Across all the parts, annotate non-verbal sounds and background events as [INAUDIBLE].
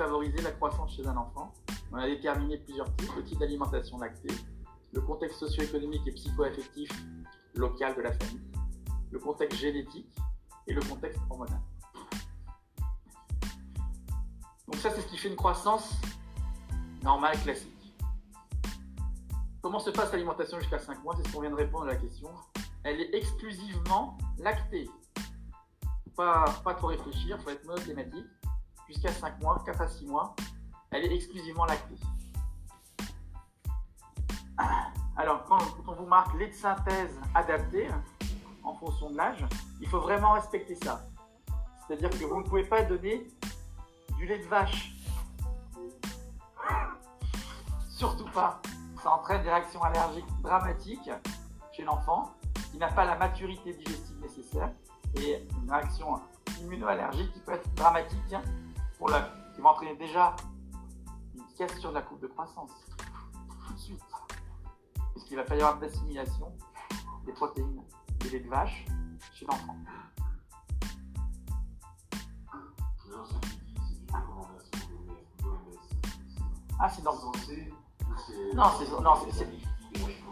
favoriser la croissance chez un enfant. On a déterminé plusieurs types, le type d'alimentation lactée, le contexte socio-économique et psycho-affectif local de la famille, le contexte génétique et le contexte hormonal. Donc ça, c'est ce qui fait une croissance normale, classique. Comment se passe l'alimentation jusqu'à 5 mois? C'est ce qu'on vient de répondre à la question. Elle est exclusivement lactée. Pas, pas trop réfléchir, il faut être monothématique. Jusqu'à 5 mois, 4 à 6 mois, elle est exclusivement lactée. Alors, quand, on vous marque lait de synthèse adapté, en fonction de l'âge, il faut vraiment respecter ça. C'est-à-dire que vous ne pouvez pas donner du lait de vache. Surtout pas. Ça entraîne des réactions allergiques dramatiques chez l'enfant qui n'a pas la maturité digestive nécessaire et une réaction immunoallergique qui peut être dramatique pour la, qui va entraîner déjà une question de la courbe de croissance tout de suite. Puisqu'il va pas y avoir d'assimilation des protéines du lait de vache chez l'enfant. Ah, c'est dans. Non, c'est. Non,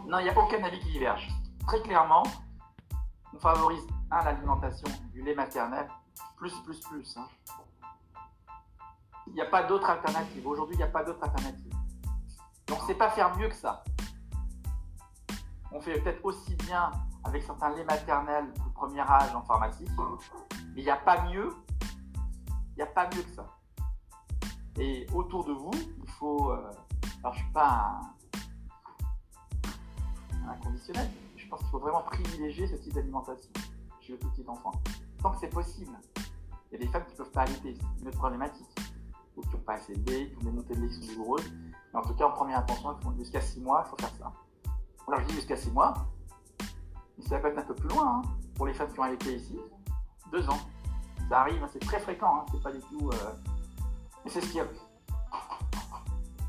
Non, il n'y a aucun avis qui diverge. Très clairement, on favorise, un, l'alimentation du lait maternel, plus, plus, plus. Hein. Il n'y a pas d'autre alternative. Aujourd'hui, il n'y a pas d'autre alternative. Donc, c'est pas faire mieux que ça. On fait peut-être aussi bien avec certains laits maternels de premier âge en pharmacie, mais il n'y a pas mieux. Il n'y a pas mieux que ça. Et autour de vous, il faut. Euh, alors, je ne suis pas un, conditionnel. Je pense qu'il faut vraiment privilégier ce type d'alimentation chez le tout petit enfant. Tant que c'est possible. Il y a des femmes qui ne peuvent pas allaiter, c'est une autre problématique. Qui n'ont pas assez de lait, qui ont des montées de qui sont douloureuses. Mais en tout cas, en première intention, jusqu'à 6 mois, il faut faire ça. Alors, je dis jusqu'à 6 mois, mais ça peut être un peu plus loin. Hein. Pour les femmes qui ont allaité ici, 2 ans. Ça arrive, hein, c'est très fréquent, hein. c'est pas du tout. Euh, mais c'est ce qu'il y a.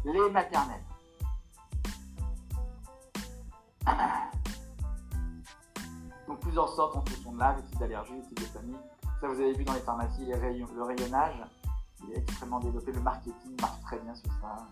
Les maternelles. [CLEARS THROAT] Donc plusieurs sortes en fonction de l'âge, les types d'allergies, les types de famille. Ça, vous avez vu dans les pharmacies, le rayonnage, est extrêmement développé. Le marketing marche très bien sur ça.